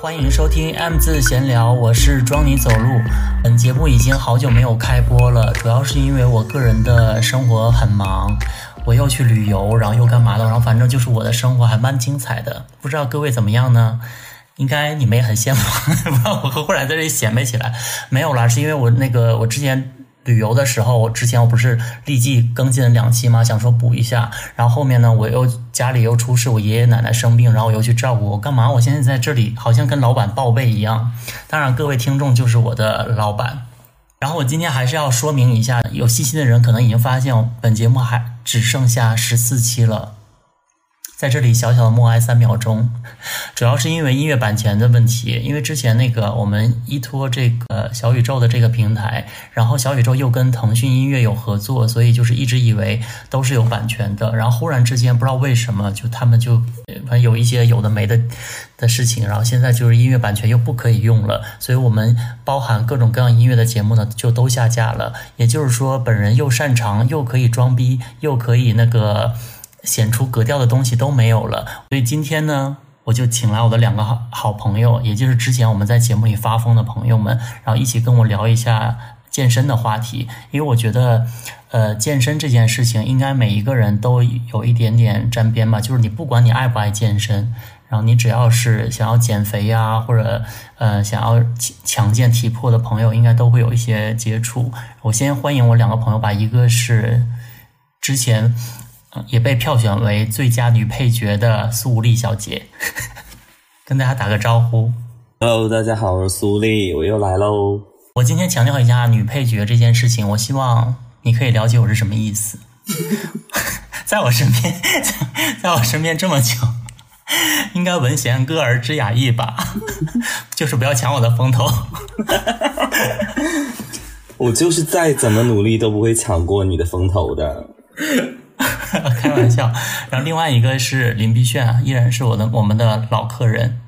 欢迎收听 M 字闲聊，我是装你走路。本节目已经好久没有开播了，主要是因为我个人的生活很忙，我又去旅游，然后又干嘛的，然后反正就是我的生活还蛮精彩的。不知道各位怎么样呢？应该你们也很羡慕，不知道我忽然在这里显摆起来。没有啦，是因为我那个我之前。旅游的时候，我之前我不是立即更新了两期吗？想说补一下，然后后面呢，我又家里又出事，我爷爷奶奶生病，然后我又去照顾。我干嘛？我现在在这里好像跟老板报备一样。当然，各位听众就是我的老板。然后我今天还是要说明一下，有细心的人可能已经发现，本节目还只剩下十四期了。在这里小小的默哀三秒钟，主要是因为音乐版权的问题。因为之前那个我们依托这个小宇宙的这个平台，然后小宇宙又跟腾讯音乐有合作，所以就是一直以为都是有版权的。然后忽然之间不知道为什么，就他们就反正有一些有的没的的事情，然后现在就是音乐版权又不可以用了，所以我们包含各种各样音乐的节目呢就都下架了。也就是说，本人又擅长又可以装逼，又可以那个。显出格调的东西都没有了，所以今天呢，我就请来我的两个好好朋友，也就是之前我们在节目里发疯的朋友们，然后一起跟我聊一下健身的话题。因为我觉得，呃，健身这件事情应该每一个人都有一点点沾边吧。就是你不管你爱不爱健身，然后你只要是想要减肥呀，或者呃想要强健体魄的朋友，应该都会有一些接触。我先欢迎我两个朋友吧，一个是之前。也被票选为最佳女配角的苏丽小姐，跟大家打个招呼。Hello，大家好，我是苏丽，我又来喽。我今天强调一下女配角这件事情，我希望你可以了解我是什么意思。在我身边，在我身边这么久，应该闻弦歌而知雅意吧？就是不要抢我的风头。我就是再怎么努力都不会抢过你的风头的。开玩笑，然后另外一个是林碧炫，依然是我的我们的老客人。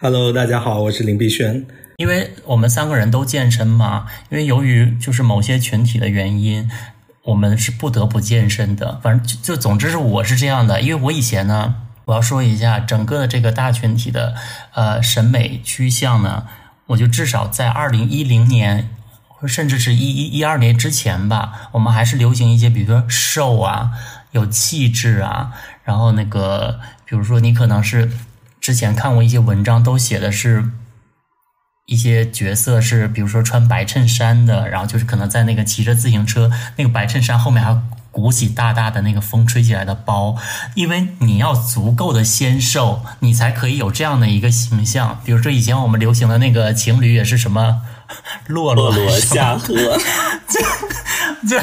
Hello，大家好，我是林碧炫。因为我们三个人都健身嘛，因为由于就是某些群体的原因，我们是不得不健身的。反正就就总之是我是这样的，因为我以前呢，我要说一下整个的这个大群体的呃审美趋向呢，我就至少在二零一零年。甚至是一一一二年之前吧，我们还是流行一些，比如说瘦啊，有气质啊，然后那个，比如说你可能是之前看过一些文章，都写的是一些角色是，比如说穿白衬衫的，然后就是可能在那个骑着自行车，那个白衬衫后面还鼓起大大的那个风吹起来的包，因为你要足够的纤瘦，你才可以有这样的一个形象。比如说以前我们流行的那个情侣也是什么。洛洛下 河，就就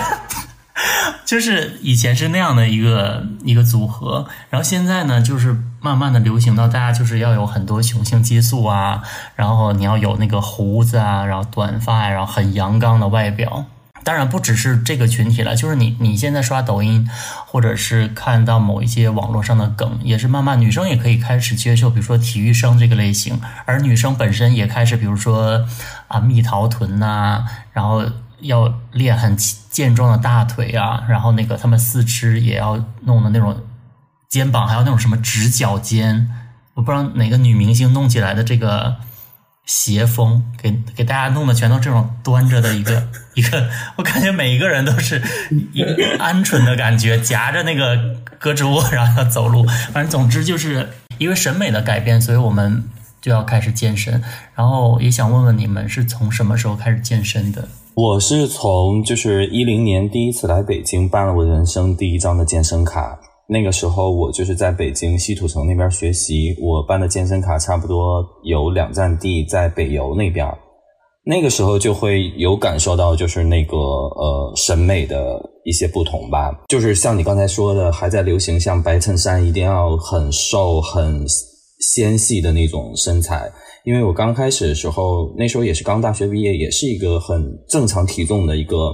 就是以前是那样的一个一个组合，然后现在呢，就是慢慢的流行到大家就是要有很多雄性激素啊，然后你要有那个胡子啊，然后短发，然后很阳刚的外表。当然不只是这个群体了，就是你你现在刷抖音，或者是看到某一些网络上的梗，也是慢慢女生也可以开始接受，比如说体育生这个类型，而女生本身也开始，比如说啊蜜桃臀呐，然后要练很健壮的大腿啊，然后那个他们四肢也要弄的那种肩膀，还有那种什么直角肩，我不知道哪个女明星弄起来的这个。斜风给给大家弄的全都这种端着的一个 一个，我感觉每一个人都是一鹌鹑的感觉，夹着那个胳肢窝然后要走路。反正总之就是一个审美的改变，所以我们就要开始健身。然后也想问问你们是从什么时候开始健身的？我是从就是一零年第一次来北京办了我人生第一张的健身卡。那个时候我就是在北京西土城那边学习，我办的健身卡差不多有两站地在北邮那边。那个时候就会有感受到，就是那个呃审美的一些不同吧。就是像你刚才说的，还在流行像白衬衫一定要很瘦很纤细的那种身材。因为我刚开始的时候，那时候也是刚大学毕业，也是一个很正常体重的一个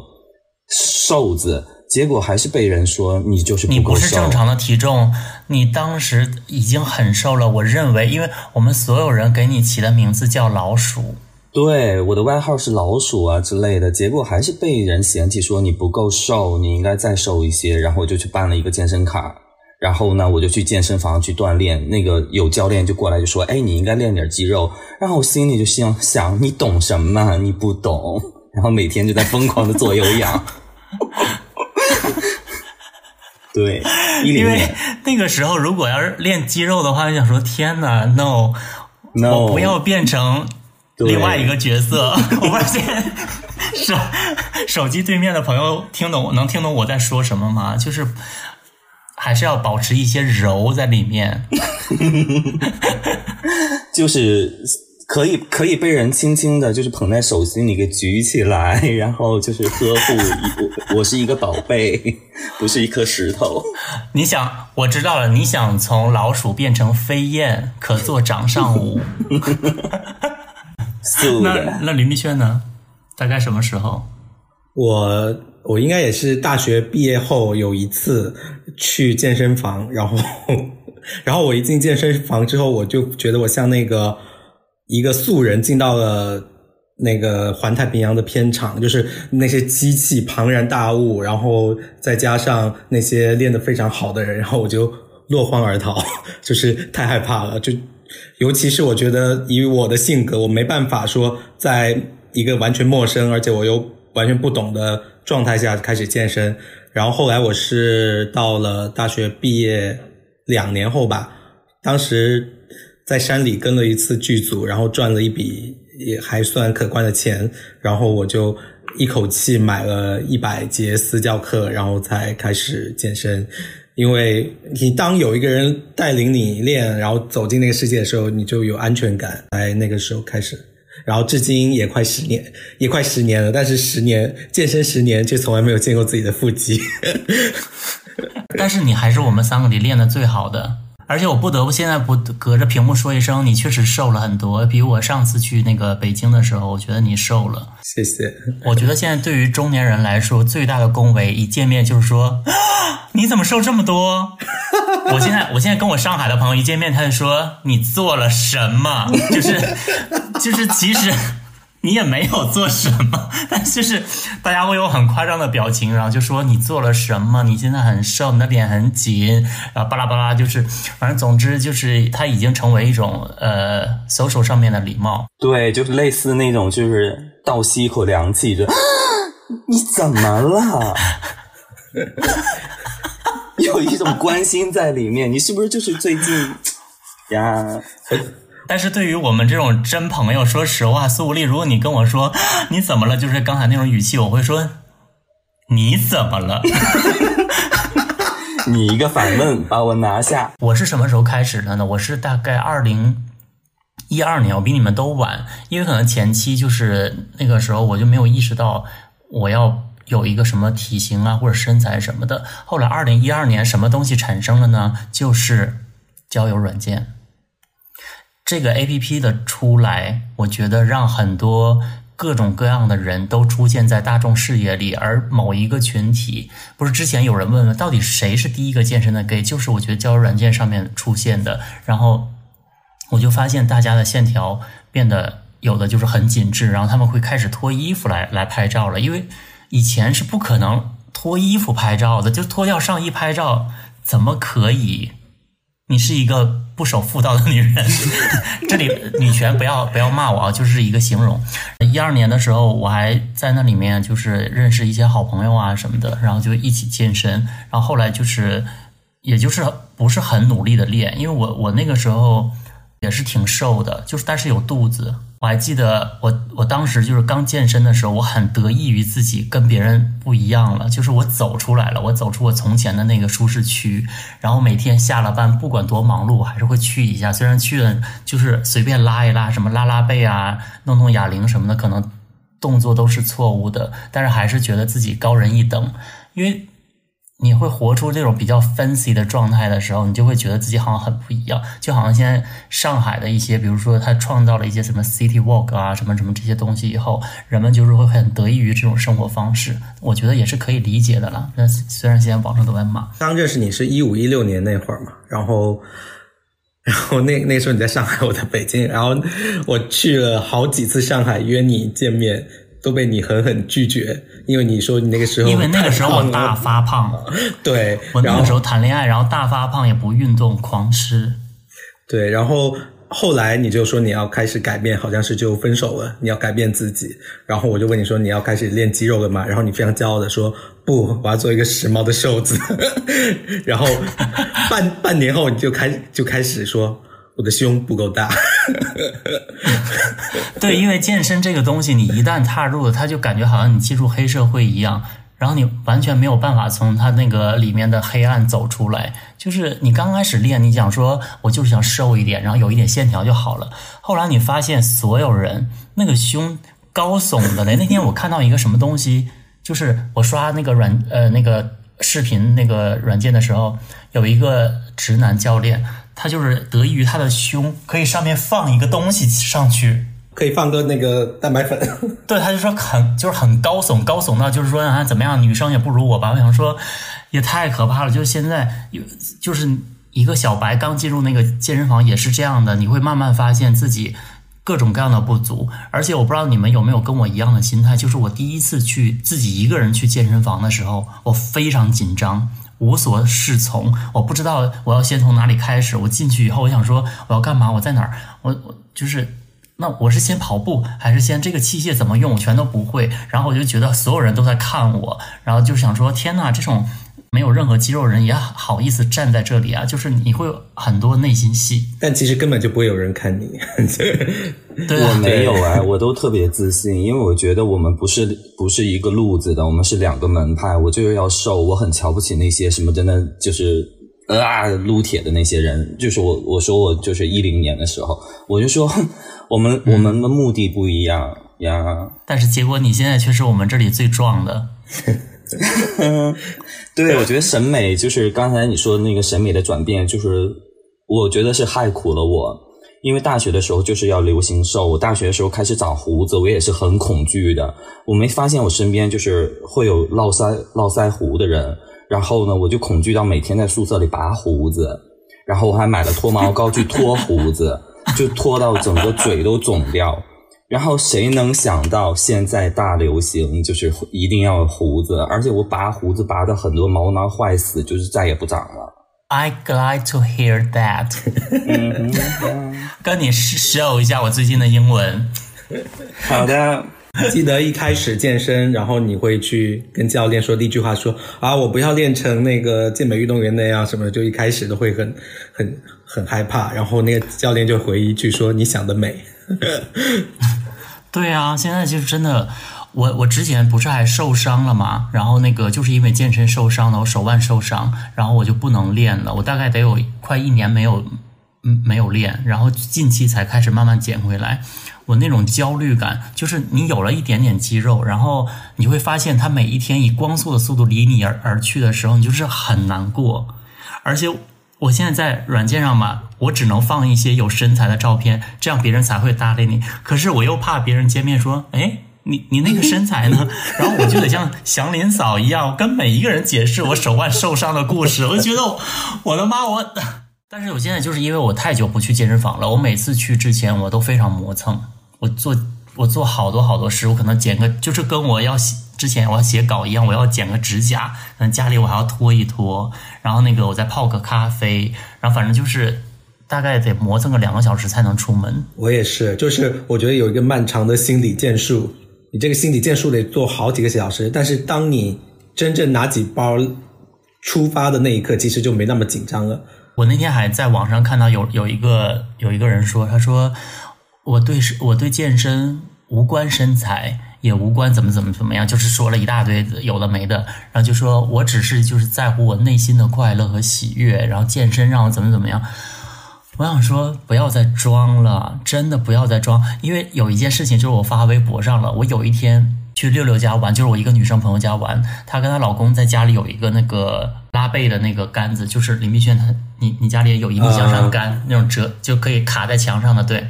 瘦子。结果还是被人说你就是你不是正常的体重，你当时已经很瘦了。我认为，因为我们所有人给你起的名字叫老鼠，对，我的外号是老鼠啊之类的。结果还是被人嫌弃说你不够瘦，你应该再瘦一些。然后我就去办了一个健身卡。然后呢，我就去健身房去锻炼，那个有教练就过来就说：“哎，你应该练点肌肉。”然后我心里就想想：“你懂什么？你不懂。”然后每天就在疯狂的做有氧。对，因为那个时候如果要是练肌肉的话，就想说：“天呐 n o no，我不要变成另外一个角色。”我发现手手机对面的朋友听懂能听懂我在说什么吗？就是。还是要保持一些柔在里面，就是可以可以被人轻轻的，就是捧在手心里给举起来，然后就是呵护。我我是一个宝贝，不是一颗石头。你想，我知道了，你想从老鼠变成飞燕，可做掌上舞。那那林碧轩呢？大概什么时候？我我应该也是大学毕业后有一次去健身房，然后 然后我一进健身房之后，我就觉得我像那个一个素人进到了那个环太平洋的片场，就是那些机器庞然大物，然后再加上那些练得非常好的人，然后我就落荒而逃，就是太害怕了。就尤其是我觉得以我的性格，我没办法说在一个完全陌生，而且我又。完全不懂的状态下开始健身，然后后来我是到了大学毕业两年后吧，当时在山里跟了一次剧组，然后赚了一笔也还算可观的钱，然后我就一口气买了一百节私教课，然后才开始健身。因为你当有一个人带领你练，然后走进那个世界的时候，你就有安全感。在那个时候开始。然后至今也快十年，也快十年了。但是十年健身十年，却从来没有见过自己的腹肌。但是你还是我们三个里练的最好的。而且我不得不现在不隔着屏幕说一声，你确实瘦了很多，比我上次去那个北京的时候，我觉得你瘦了。谢谢。我觉得现在对于中年人来说，最大的恭维，一见面就是说，你怎么瘦这么多？我现在我现在跟我上海的朋友一见面，他就说你做了什么？就是就是其实。你也没有做什么，但就是大家会有很夸张的表情，然后就说你做了什么？你现在很瘦，你的脸很紧，然后巴拉巴拉，就是反正总之就是它已经成为一种呃 social 上面的礼貌。对，就是类似那种就是倒吸一口凉气，就 你怎么了？有一种关心在里面，你是不是就是最近呀？但是对于我们这种真朋友，说实话，苏无力，如果你跟我说 你怎么了，就是刚才那种语气，我会说你怎么了？你一个反问把我拿下。我是什么时候开始的呢？我是大概二零一二年，我比你们都晚，因为可能前期就是那个时候我就没有意识到我要有一个什么体型啊或者身材什么的。后来二零一二年什么东西产生了呢？就是交友软件。这个 A P P 的出来，我觉得让很多各种各样的人都出现在大众视野里，而某一个群体，不是之前有人问问到底谁是第一个健身的 gay，就是我觉得交友软件上面出现的，然后我就发现大家的线条变得有的就是很紧致，然后他们会开始脱衣服来来拍照了，因为以前是不可能脱衣服拍照的，就脱掉上衣拍照怎么可以？你是一个不守妇道的女人，这里女权不要不要骂我啊，就是一个形容。一二年的时候，我还在那里面就是认识一些好朋友啊什么的，然后就一起健身。然后后来就是，也就是不是很努力的练，因为我我那个时候也是挺瘦的，就是但是有肚子。我还记得我我当时就是刚健身的时候，我很得意于自己跟别人不一样了，就是我走出来了，我走出我从前的那个舒适区，然后每天下了班不管多忙碌，还是会去一下，虽然去了就是随便拉一拉，什么拉拉背啊，弄弄哑铃什么的，可能动作都是错误的，但是还是觉得自己高人一等，因为。你会活出这种比较 fancy 的状态的时候，你就会觉得自己好像很不一样，就好像现在上海的一些，比如说他创造了一些什么 city walk 啊，什么什么这些东西以后，人们就是会很得益于这种生活方式，我觉得也是可以理解的了。那虽然现在网上都在骂。刚认识你是一五一六年那会儿嘛，然后，然后那那时候你在上海，我在北京，然后我去了好几次上海约你见面。都被你狠狠拒绝，因为你说你那个时候因为那个时候我大发胖，对，然后我那个时候谈恋爱，然后大发胖，也不运动，狂吃。对，然后后来你就说你要开始改变，好像是就分手了，你要改变自己。然后我就问你说你要开始练肌肉了吗？然后你非常骄傲的说不，我要做一个时髦的瘦子。然后半半年后你就开就开始说我的胸不够大。对，因为健身这个东西，你一旦踏入了，它就感觉好像你进入黑社会一样，然后你完全没有办法从它那个里面的黑暗走出来。就是你刚开始练，你想说我就是想瘦一点，然后有一点线条就好了。后来你发现所有人那个胸高耸的嘞。那天我看到一个什么东西，就是我刷那个软呃那个视频那个软件的时候，有一个直男教练，他就是得益于他的胸可以上面放一个东西上去。可以放个那个蛋白粉，对，他就说很就是很高耸，高耸到就是说啊怎么样，女生也不如我吧。我想说，也太可怕了。就是现在有就是一个小白刚进入那个健身房也是这样的，你会慢慢发现自己各种各样的不足。而且我不知道你们有没有跟我一样的心态，就是我第一次去自己一个人去健身房的时候，我非常紧张。无所适从，我不知道我要先从哪里开始。我进去以后，我想说我要干嘛？我在哪儿？我我就是那我是先跑步还是先这个器械怎么用？我全都不会。然后我就觉得所有人都在看我，然后就想说：天呐，这种没有任何肌肉人也好意思站在这里啊！就是你会有很多内心戏。但其实根本就不会有人看你。对啊我没有啊，我都特别自信，因为我觉得我们不是不是一个路子的，我们是两个门派。我就是要瘦，我很瞧不起那些什么真的就是啊撸铁的那些人。就是我我说我就是一零年的时候，我就说 我们我们的目的不一样呀。但是结果你现在却是我们这里最壮的。对，我觉得审美就是刚才你说的那个审美的转变，就是我觉得是害苦了我。因为大学的时候就是要流行瘦，我大学的时候开始长胡子，我也是很恐惧的。我没发现我身边就是会有络腮络腮胡的人，然后呢，我就恐惧到每天在宿舍里拔胡子，然后我还买了脱毛膏去脱胡子，就脱到整个嘴都肿掉。然后谁能想到现在大流行就是一定要有胡子，而且我拔胡子拔的很多毛囊坏死，就是再也不长了。I glad to hear that 跟你 show 一下我最近的英文。好的，记得一开始健身，然后你会去跟教练说第一句话说啊，我不要练成那个健美运动员那样什么的，就一开始都会很很很害怕，然后那个教练就回一句说你想得美。对啊，现在就是真的，我我之前不是还受伤了嘛，然后那个就是因为健身受伤了，我手腕受伤，然后我就不能练了，我大概得有快一年没有嗯没有练，然后近期才开始慢慢减回来。我那种焦虑感，就是你有了一点点肌肉，然后你会发现它每一天以光速的速度离你而而去的时候，你就是很难过，而且。我现在在软件上嘛，我只能放一些有身材的照片，这样别人才会搭理你。可是我又怕别人见面说：“哎，你你那个身材呢？” 然后我就得像祥林嫂一样跟每一个人解释我手腕受伤的故事。我就觉得我我的妈我！但是我现在就是因为我太久不去健身房了，我每次去之前我都非常磨蹭，我做我做好多好多事，我可能剪个就是跟我要之前我要写稿一样，我要剪个指甲，家里我还要拖一拖，然后那个我再泡个咖啡，然后反正就是大概得磨蹭个两个小时才能出门。我也是，就是我觉得有一个漫长的心理建树，你这个心理建树得做好几个小时，但是当你真正拿起包出发的那一刻，其实就没那么紧张了。我那天还在网上看到有有一个有一个人说，他说我对我对健身无关身材。也无关怎么怎么怎么样，就是说了一大堆有的没的，然后就说我只是就是在乎我内心的快乐和喜悦，然后健身让我怎么怎么样。我想说不要再装了，真的不要再装，因为有一件事情就是我发微博上了，我有一天去六六家玩，就是我一个女生朋友家玩，她跟她老公在家里有一个那个拉背的那个杆子，就是林碧轩她你你家里有一个向上杆、那种折就可以卡在墙上的，对。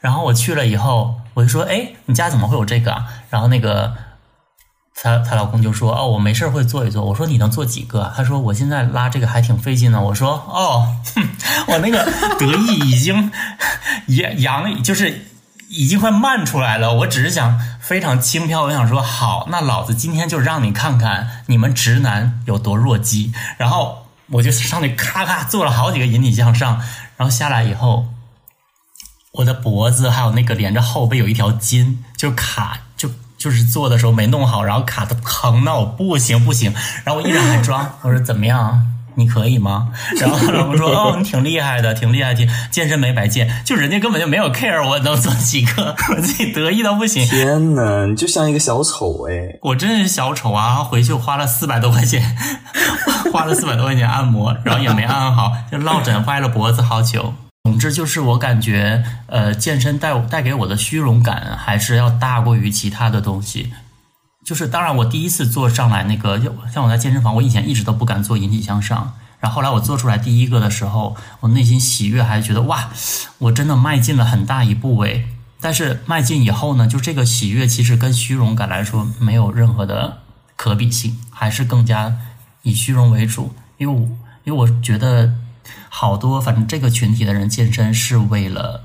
然后我去了以后，我就说：“哎，你家怎么会有这个？”然后那个她她老公就说：“哦，我没事会做一做。”我说：“你能做几个？”他说：“我现在拉这个还挺费劲的。”我说：“哦，我那个得意已经扬扬，就是已经快漫出来了。我只是想非常轻飘，我想说好，那老子今天就让你看看你们直男有多弱鸡。然后我就上去咔咔做了好几个引体向上，然后下来以后，我的脖子还有那个连着后背有一条筋就卡，就就是做的时候没弄好，然后卡的疼到我不行不行。然后我依然还装，我说怎么样？你可以吗？然后老公说：“ 哦，你挺厉害的，挺厉害，挺健身没白健。就人家根本就没有 care 我能做几个，我自己得意到不行。天呐，你就像一个小丑哎！我真是小丑啊！回去我花了四百多块钱，花了四百多块钱按摩，然后也没按好，就落枕歪了脖子好久。总之就是我感觉，呃，健身带带给我的虚荣感还是要大过于其他的东西。”就是当然，我第一次做上来那个，像我在健身房，我以前一直都不敢做引体向上。然后后来我做出来第一个的时候，我内心喜悦，还觉得哇，我真的迈进了很大一步诶。但是迈进以后呢，就这个喜悦其实跟虚荣感来说没有任何的可比性，还是更加以虚荣为主。因为因为我觉得好多反正这个群体的人健身是为了，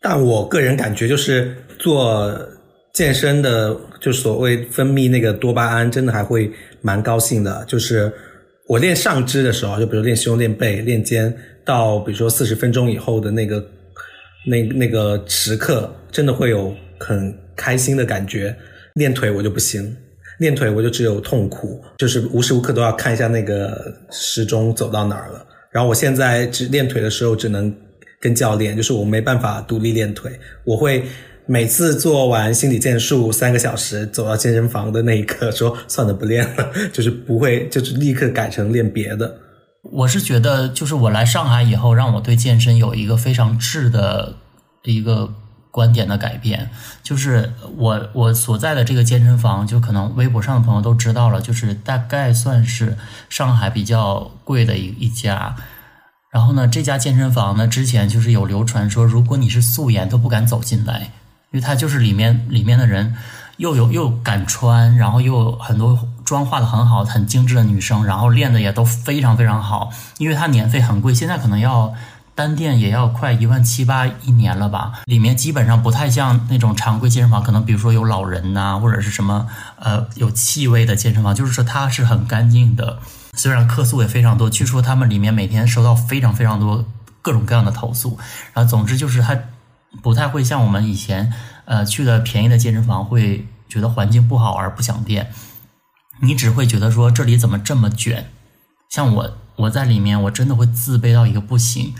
但我个人感觉就是做。健身的就所谓分泌那个多巴胺，真的还会蛮高兴的。就是我练上肢的时候，就比如练胸、练背、练肩，到比如说四十分钟以后的那个那那个时刻，真的会有很开心的感觉。练腿我就不行，练腿我就只有痛苦，就是无时无刻都要看一下那个时钟走到哪儿了。然后我现在只练腿的时候，只能跟教练，就是我没办法独立练腿，我会。每次做完心理建树三个小时，走到健身房的那一刻，说算了不练了，就是不会，就是立刻改成练别的。我是觉得，就是我来上海以后，让我对健身有一个非常质的一个观点的改变。就是我我所在的这个健身房，就可能微博上的朋友都知道了，就是大概算是上海比较贵的一一家。然后呢，这家健身房呢，之前就是有流传说，如果你是素颜都不敢走进来。因为它就是里面里面的人，又有又敢穿，然后又很多妆化的很好、很精致的女生，然后练的也都非常非常好。因为它年费很贵，现在可能要单店也要快一万七八一年了吧。里面基本上不太像那种常规健身房，可能比如说有老人呐，或者是什么呃有气味的健身房，就是说它是很干净的。虽然客诉也非常多，据说他们里面每天收到非常非常多各种各样的投诉。然后总之就是它。不太会像我们以前，呃，去的便宜的健身房会觉得环境不好而不想练，你只会觉得说这里怎么这么卷？像我，我在里面我真的会自卑到一个不行，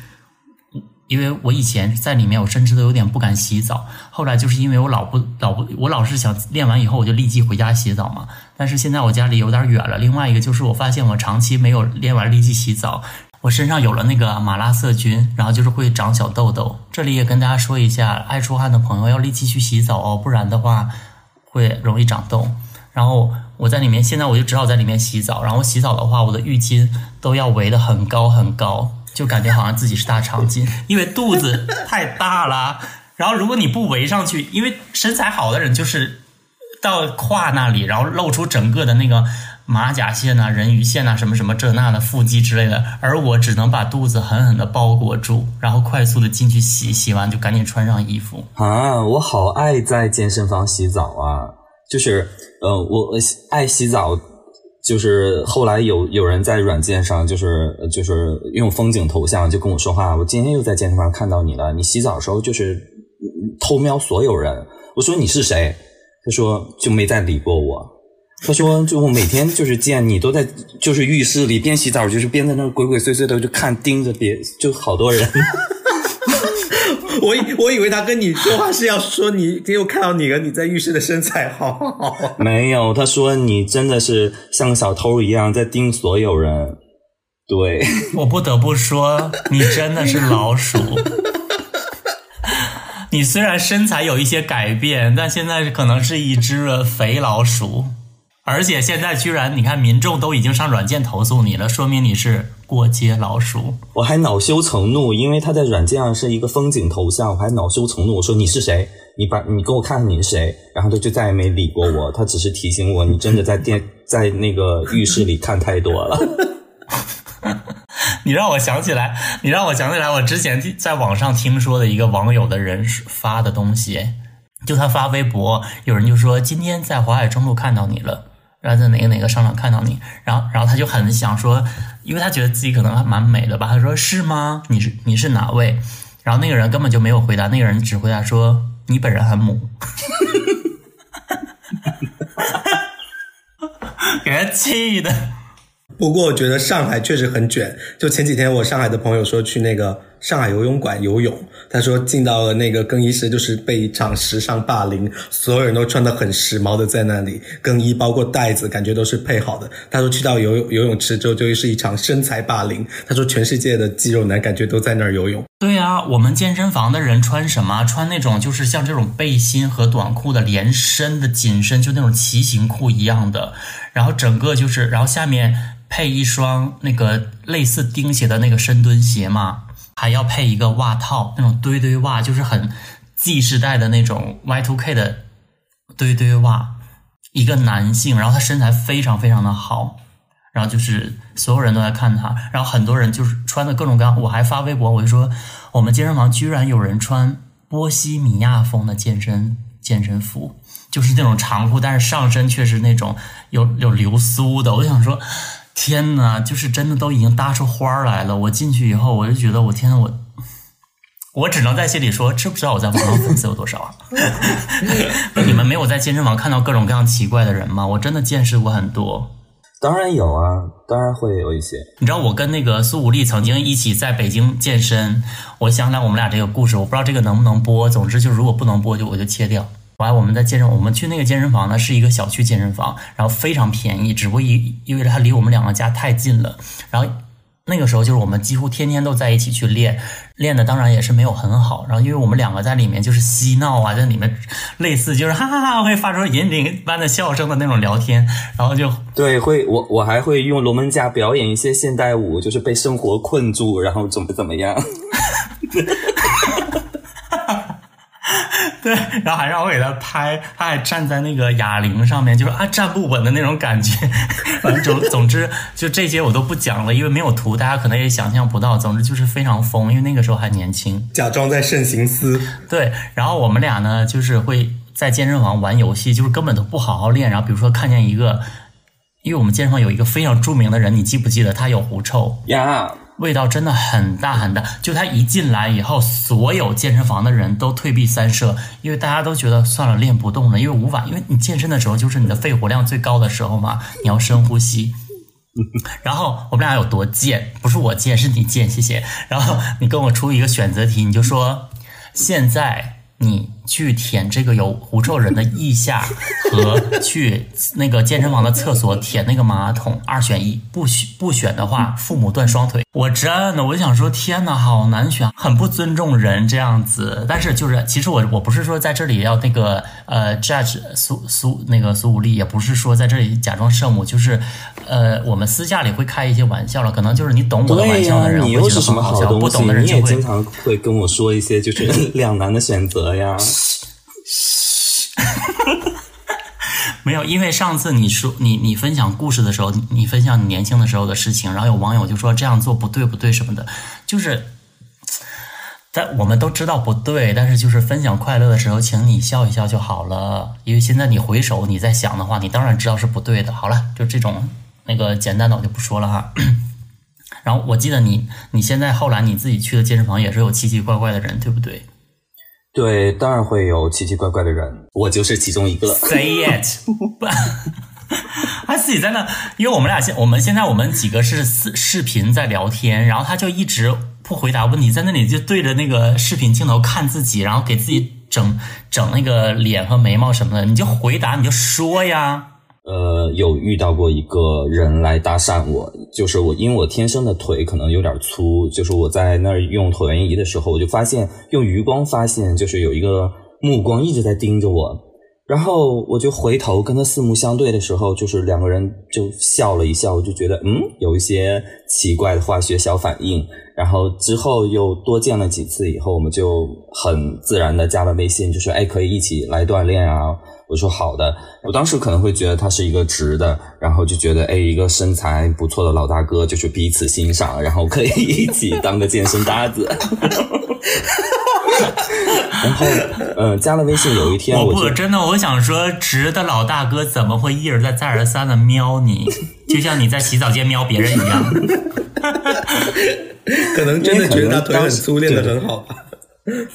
因为我以前在里面我甚至都有点不敢洗澡。后来就是因为我老不老不，我老是想练完以后我就立即回家洗澡嘛。但是现在我家里有点远了，另外一个就是我发现我长期没有练完立即洗澡。我身上有了那个马拉色菌，然后就是会长小痘痘。这里也跟大家说一下，爱出汗的朋友要立即去洗澡哦，不然的话会容易长痘。然后我在里面，现在我就只好在里面洗澡。然后洗澡的话，我的浴巾都要围得很高很高，就感觉好像自己是大长今，因为肚子太大了。然后如果你不围上去，因为身材好的人就是到胯那里，然后露出整个的那个。马甲线呐，人鱼线呐，什么什么这那的腹肌之类的，而我只能把肚子狠狠的包裹住，然后快速的进去洗，洗完就赶紧穿上衣服啊！我好爱在健身房洗澡啊，就是呃，我爱洗澡，就是后来有有人在软件上，就是就是用风景头像就跟我说话，我今天又在健身房看到你了，你洗澡的时候就是偷瞄所有人，我说你是谁？他说就没再理过我。他说：“就我每天就是见你都在，就是浴室里边洗澡，就是边在那鬼鬼祟祟的就看盯着别，就好多人。我以我以为他跟你说话是要说你，给我看到你了，你在浴室的身材好好。没有，他说你真的是像小偷一样在盯所有人。对我不得不说，你真的是老鼠。你虽然身材有一些改变，但现在可能是一只肥老鼠。”而且现在居然，你看民众都已经上软件投诉你了，说明你是过街老鼠。我还恼羞成怒，因为他在软件上是一个风景头像，我还恼羞成怒，我说你是谁？你把你给我看看你是谁？然后他就再也没理过我，他只是提醒我，你真的在电在那个浴室里看太多了。你让我想起来，你让我想起来，我之前在网上听说的一个网友的人发的东西，就他发微博，有人就说今天在淮海中路看到你了，然后在哪个哪个商场看到你，然后然后他就很想说，因为他觉得自己可能还蛮美的吧，他说是吗？你是你是哪位？然后那个人根本就没有回答，那个人只回答说你本人很母，给他气的。不过我觉得上海确实很卷，就前几天我上海的朋友说去那个上海游泳馆游泳，他说进到了那个更衣室就是被一场时尚霸凌，所有人都穿得很时髦的在那里更衣，包括袋子感觉都是配好的。他说去到游泳游泳池之后就是一场身材霸凌，他说全世界的肌肉男感觉都在那儿游泳。对啊，我们健身房的人穿什么？穿那种就是像这种背心和短裤的连身的紧身，就那种骑行裤一样的，然后整个就是，然后下面。配一双那个类似钉鞋的那个深蹲鞋嘛，还要配一个袜套，那种堆堆袜，就是很 Z 时代的那种 Y2K 的堆堆袜。一个男性，然后他身材非常非常的好，然后就是所有人都在看他，然后很多人就是穿的各种各样。我还发微博，我就说我们健身房居然有人穿波西米亚风的健身健身服，就是那种长裤，但是上身却是那种有有流苏的。我就想说。天呐，就是真的都已经搭出花来了。我进去以后，我就觉得我天呐，我我只能在心里说，知不知道我在网上粉丝有多少啊？你们没有在健身房看到各种各样奇怪的人吗？我真的见识过很多。当然有啊，当然会有一些。你知道我跟那个苏武丽曾经一起在北京健身，我想起来我们俩这个故事，我不知道这个能不能播。总之就是如果不能播，就我就切掉。完我们在健身，我们去那个健身房呢，是一个小区健身房，然后非常便宜，只不过因因为它离我们两个家太近了，然后那个时候就是我们几乎天天都在一起去练，练的当然也是没有很好，然后因为我们两个在里面就是嬉闹啊，在里面类似就是哈哈哈会发出银铃般的笑声的那种聊天，然后就对，会我我还会用龙门架表演一些现代舞，就是被生活困住，然后怎么怎么样。对，然后还让我给他拍，他还站在那个哑铃上面，就是啊站不稳的那种感觉。反正总总之就这些我都不讲了，因为没有图，大家可能也想象不到。总之就是非常疯，因为那个时候还年轻，假装在慎行司。对，然后我们俩呢就是会在健身房玩游戏，就是根本都不好好练。然后比如说看见一个，因为我们健身房有一个非常著名的人，你记不记得他有狐臭呀？味道真的很大很大，就他一进来以后，所有健身房的人都退避三舍，因为大家都觉得算了，练不动了，因为无法，因为你健身的时候就是你的肺活量最高的时候嘛，你要深呼吸。然后我们俩有多贱？不是我贱，是你贱，谢谢。然后你跟我出一个选择题，你就说现在你。去舔这个有狐臭人的腋下，和去那个健身房的厕所舔那个马桶，二选一。不选不选的话，父母断双腿。我真的，我就想说，天哪，好难选，很不尊重人这样子。但是就是，其实我我不是说在这里要那个呃 judge 苏苏那个苏武力，也不是说在这里假装圣母，就是呃我们私下里会开一些玩笑了，可能就是你懂我的玩笑的人会觉得很好笑，不懂的人就会经常会跟我说一些就是 两难的选择呀。没有，因为上次你说你你分享故事的时候，你分享你年轻的时候的事情，然后有网友就说这样做不对不对什么的，就是但我们都知道不对，但是就是分享快乐的时候，请你笑一笑就好了。因为现在你回首你在想的话，你当然知道是不对的。好了，就这种那个简单的我就不说了哈。然后我记得你你现在后来你自己去的健身房也是有奇奇怪怪的人，对不对？对，当然会有奇奇怪怪的人，我就是其中一个。Say it，他自己在那，因为我们俩现我们现在我们几个是视视频在聊天，然后他就一直不回答问题，在那里就对着那个视频镜头看自己，然后给自己整整那个脸和眉毛什么的，你就回答，你就说呀。呃，有遇到过一个人来搭讪我，就是我，因为我天生的腿可能有点粗，就是我在那儿用椭圆仪的时候，我就发现用余光发现，就是有一个目光一直在盯着我，然后我就回头跟他四目相对的时候，就是两个人就笑了一笑，我就觉得嗯，有一些奇怪的化学小反应。然后之后又多见了几次以后，我们就很自然的加了微信，就说哎，可以一起来锻炼啊。我说好的。我当时可能会觉得他是一个直的，然后就觉得哎，一个身材不错的老大哥，就是彼此欣赏，然后可以一起当个健身搭子。然后，嗯，加了微信，有一天我不真的，我想说，直的老大哥怎么会一而再再而三的瞄你，就像你在洗澡间瞄别人一样。可能真的觉得他腿很粗，练的很好吧？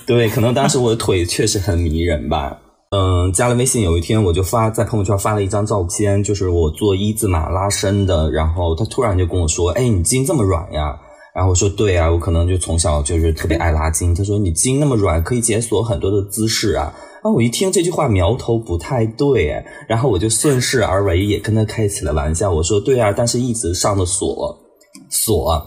对，可能当时我的腿确实很迷人吧。嗯，加了微信，有一天我就发在朋友圈发了一张照片，就是我做一字马拉伸的，然后他突然就跟我说：“哎，你筋这么软呀？”然后我说对啊，我可能就从小就是特别 爱拉筋。他说你筋那么软，可以解锁很多的姿势啊。啊，我一听这句话苗头不太对，然后我就顺势而为，也跟他开起了玩笑。我说对啊，但是一直上的锁锁。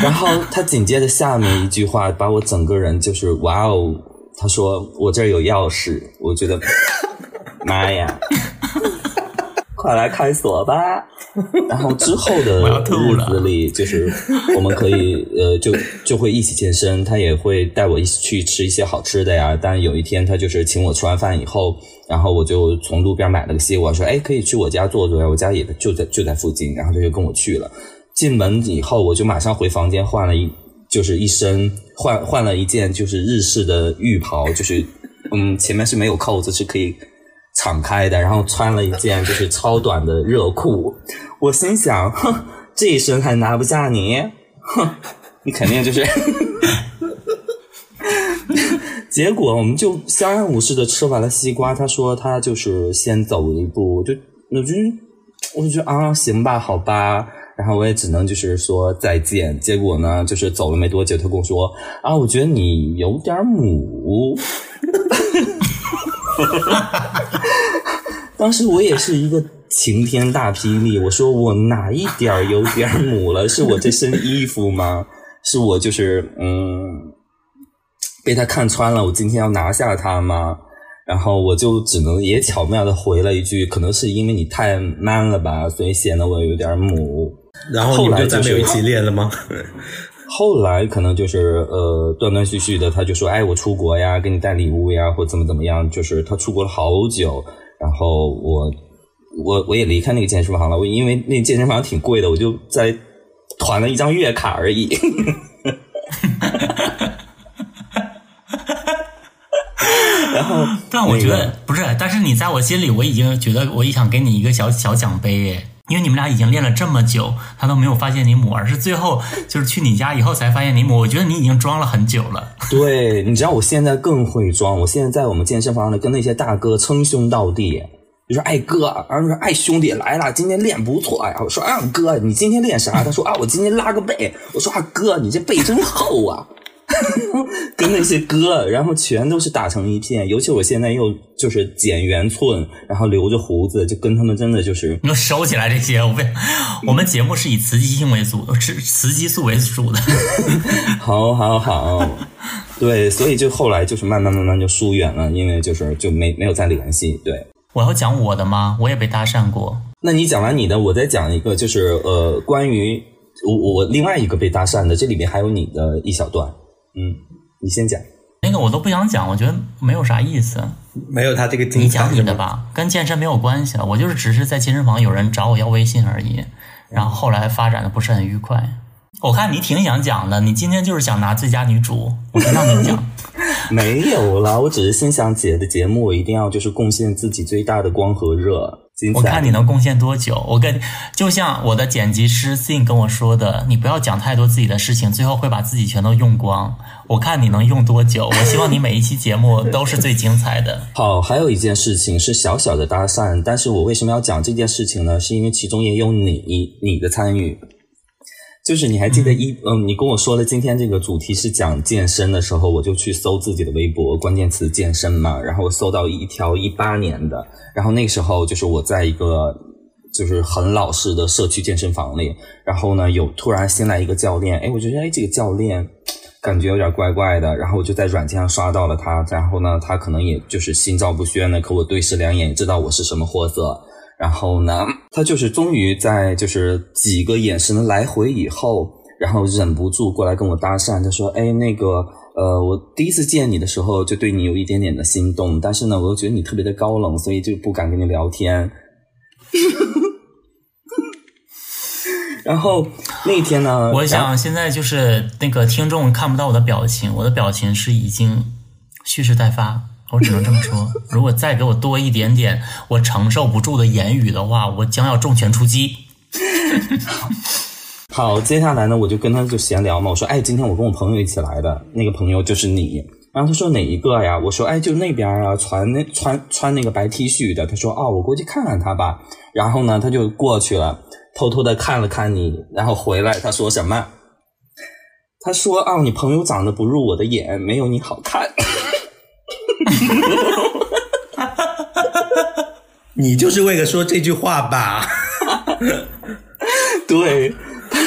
然后他紧接着下面一句话把我整个人就是哇哦，他说我这儿有钥匙，我觉得 妈呀。快来开锁吧！然后之后的日子里，就是我们可以呃，就就会一起健身，他也会带我一起去吃一些好吃的呀。但有一天，他就是请我吃完饭以后，然后我就从路边买了个西瓜，说：“哎，可以去我家坐坐呀，我家也就在就在附近。”然后他就跟我去了。进门以后，我就马上回房间换了一，就是一身换换了一件就是日式的浴袍，就是嗯，前面是没有扣子，是可以。敞开的，然后穿了一件就是超短的热裤，我心想，哼，这一身还拿不下你，哼，你肯定就是。结果我们就相安无事的吃完了西瓜，他说他就是先走一步，就我就我就觉得啊，行吧，好吧，然后我也只能就是说再见。结果呢，就是走了没多久，他跟我说啊，我觉得你有点母。当时我也是一个晴天大霹雳，我说我哪一点有点母了？是我这身衣服吗？是我就是嗯被他看穿了？我今天要拿下他吗？然后我就只能也巧妙的回了一句，可能是因为你太 man 了吧，所以显得我有点母。然后后来就没有一起练了吗？后来可能就是呃断断续续的，他就说哎我出国呀，给你带礼物呀，或怎么怎么样，就是他出国了好久，然后我我我也离开那个健身房了，我因为那健身房挺贵的，我就在团了一张月卡而已。然后，但我觉得不是，但是你在我心里，我已经觉得我也想给你一个小小奖杯哎。因为你们俩已经练了这么久，他都没有发现你母，而是最后就是去你家以后才发现你母。我觉得你已经装了很久了。对，你知道我现在更会装。我现在在我们健身房里跟那些大哥称兄道弟，就说：“哎哥，然后说哎兄弟来了，今天练不错呀。”我说：“啊哥，你今天练啥？”他说：“啊，我今天拉个背。”我说：“啊哥，你这背真厚啊。” 跟那些歌，然后全都是打成一片。尤其我现在又就是剪圆寸，然后留着胡子，就跟他们真的就是。你收起来这些，我被我们节目是以雌激性为主，是雌激素为主的。好好好，对，所以就后来就是慢慢慢慢就疏远了，因为就是就没没有再联系。对，我要讲我的吗？我也被搭讪过。那你讲完你的，我再讲一个，就是呃，关于我我另外一个被搭讪的，这里面还有你的一小段。嗯，你先讲那个，我都不想讲，我觉得没有啥意思。没有他这个，你讲你的吧，跟健身没有关系了。我就是只是在健身房有人找我要微信而已，然后后来发展的不是很愉快。我看你挺想讲的，你今天就是想拿最佳女主，我就让你讲。没有啦，我只是心想姐的节目，我一定要就是贡献自己最大的光和热。我看你能贡献多久？我跟就像我的剪辑师 Sin 跟我说的，你不要讲太多自己的事情，最后会把自己全都用光。我看你能用多久？我希望你每一期节目都是最精彩的。好，还有一件事情是小小的搭讪，但是我为什么要讲这件事情呢？是因为其中也有你你的参与。就是你还记得一嗯，你跟我说了今天这个主题是讲健身的时候，我就去搜自己的微博关键词健身嘛，然后我搜到一条一八年的，然后那时候就是我在一个就是很老式的社区健身房里，然后呢有突然新来一个教练，哎，我觉得哎这个教练感觉有点怪怪的，然后我就在软件上刷到了他，然后呢，他可能也就是心照不宣的和我对视两眼，知道我是什么货色。然后呢，他就是终于在就是几个眼神的来回以后，然后忍不住过来跟我搭讪，他说：“哎，那个，呃，我第一次见你的时候就对你有一点点的心动，但是呢，我又觉得你特别的高冷，所以就不敢跟你聊天。”然后那天呢，我想现在就是那个听众看不到我的表情，我的表情是已经蓄势待发。我只能这么说，如果再给我多一点点我承受不住的言语的话，我将要重拳出击。好，接下来呢，我就跟他就闲聊嘛。我说，哎，今天我跟我朋友一起来的，那个朋友就是你。然后他说哪一个呀？我说，哎，就那边啊，穿那穿穿那个白 T 恤的。他说，哦，我过去看看他吧。然后呢，他就过去了，偷偷的看了看你，然后回来，他说什么？他说，啊，你朋友长得不入我的眼，没有你好看。你就是为了说这句话吧？对，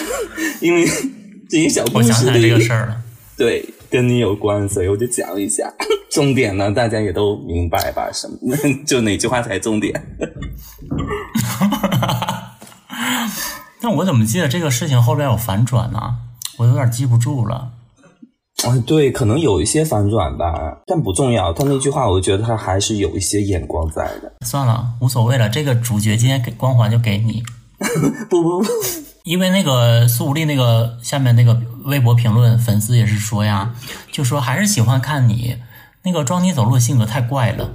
因为这些小故事这个事儿了，对，跟你有关，所以我就讲一下。重点呢，大家也都明白吧？什么？就哪句话才重点？但我怎么记得这个事情后边有反转呢？我有点记不住了。啊，对，可能有一些反转吧，但不重要。他那句话，我觉得他还是有一些眼光在的。算了，无所谓了。这个主角今天给光环就给你。不不不，因为那个苏无力那个下面那个微博评论，粉丝也是说呀，就说还是喜欢看你那个装你走路的性格太怪了，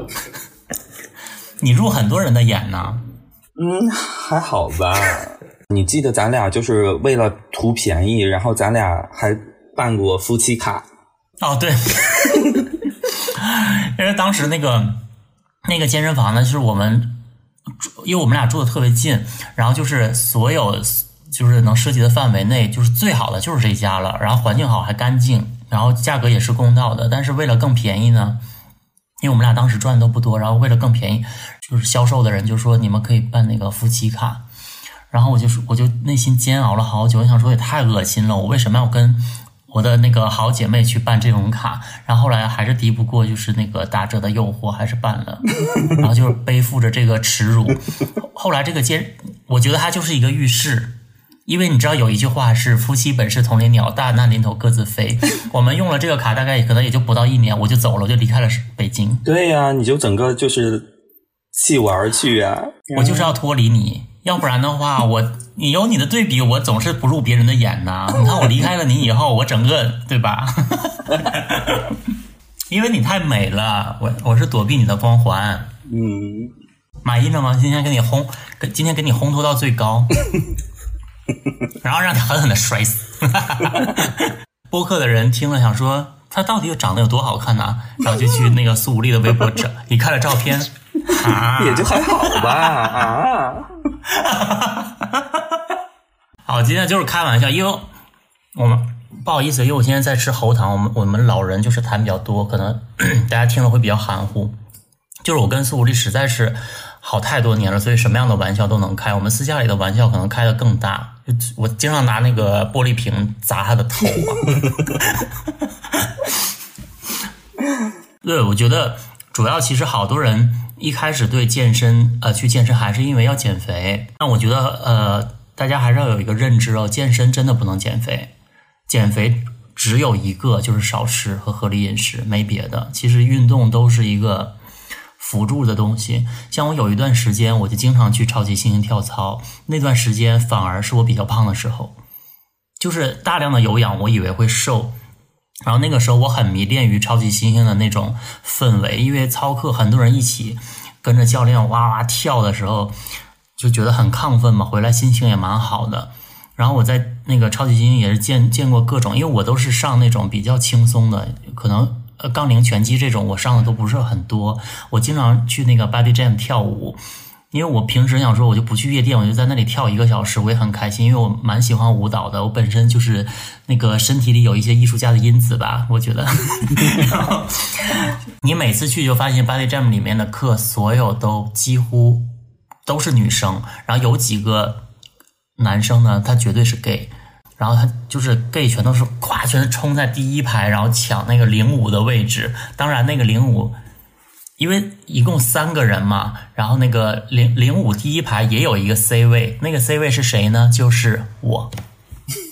你入很多人的眼呢。嗯，还好吧。你记得咱俩就是为了图便宜，然后咱俩还。办过夫妻卡，哦对，因为当时那个那个健身房呢，就是我们，因为我们俩住的特别近，然后就是所有就是能涉及的范围内，就是最好的就是这家了，然后环境好还干净，然后价格也是公道的。但是为了更便宜呢，因为我们俩当时赚的都不多，然后为了更便宜，就是销售的人就说你们可以办那个夫妻卡，然后我就说我就内心煎熬了好久，我想说也太恶心了，我为什么要跟。我的那个好姐妹去办这种卡，然后后来还是敌不过就是那个打折的诱惑，还是办了，然后就是背负着这个耻辱。后来这个监，我觉得它就是一个预示，因为你知道有一句话是“夫妻本是同林鸟，大难临头各自飞”。我们用了这个卡，大概可能也就不到一年，我就走了，我就离开了北京。对呀，你就整个就是弃我而去啊！我就是要脱离你，要不然的话我。你有你的对比，我总是不入别人的眼呐。你看我离开了你以后，我整个对吧？因为你太美了，我我是躲避你的光环。嗯，满意了吗？今天给你烘，今天给你烘托到最高，然后让你狠狠的摔死。播客的人听了想说，他到底长得有多好看呢？然后就去那个苏武力的微博找，你看了照片，也就还好吧啊。好，今天就是开玩笑，因为我们不好意思，因为我今天在吃喉糖，我们我们老人就是痰比较多，可能 大家听了会比较含糊。就是我跟苏武力实在是好太多年了，所以什么样的玩笑都能开。我们私下里的玩笑可能开的更大，就我经常拿那个玻璃瓶砸他的头啊。对，我觉得主要其实好多人一开始对健身呃去健身还是因为要减肥，那我觉得呃。大家还是要有一个认知哦，健身真的不能减肥，减肥只有一个就是少吃和合理饮食，没别的。其实运动都是一个辅助的东西。像我有一段时间，我就经常去超级猩猩跳操，那段时间反而是我比较胖的时候，就是大量的有氧，我以为会瘦。然后那个时候我很迷恋于超级猩猩的那种氛围，因为操课很多人一起跟着教练哇哇跳的时候。就觉得很亢奋嘛，回来心情也蛮好的。然后我在那个超级星也是见见过各种，因为我都是上那种比较轻松的，可能呃杠铃、拳击这种我上的都不是很多。我经常去那个 Body Jam 跳舞，因为我平时想说我就不去夜店，我就在那里跳一个小时，我也很开心，因为我蛮喜欢舞蹈的。我本身就是那个身体里有一些艺术家的因子吧，我觉得。你每次去就发现 Body Jam 里面的课，所有都几乎。都是女生，然后有几个男生呢，他绝对是 gay，然后他就是 gay 全都是咵，全是冲在第一排，然后抢那个领舞的位置。当然，那个领舞，因为一共三个人嘛，然后那个零零五第一排也有一个 C 位，那个 C 位是谁呢？就是我，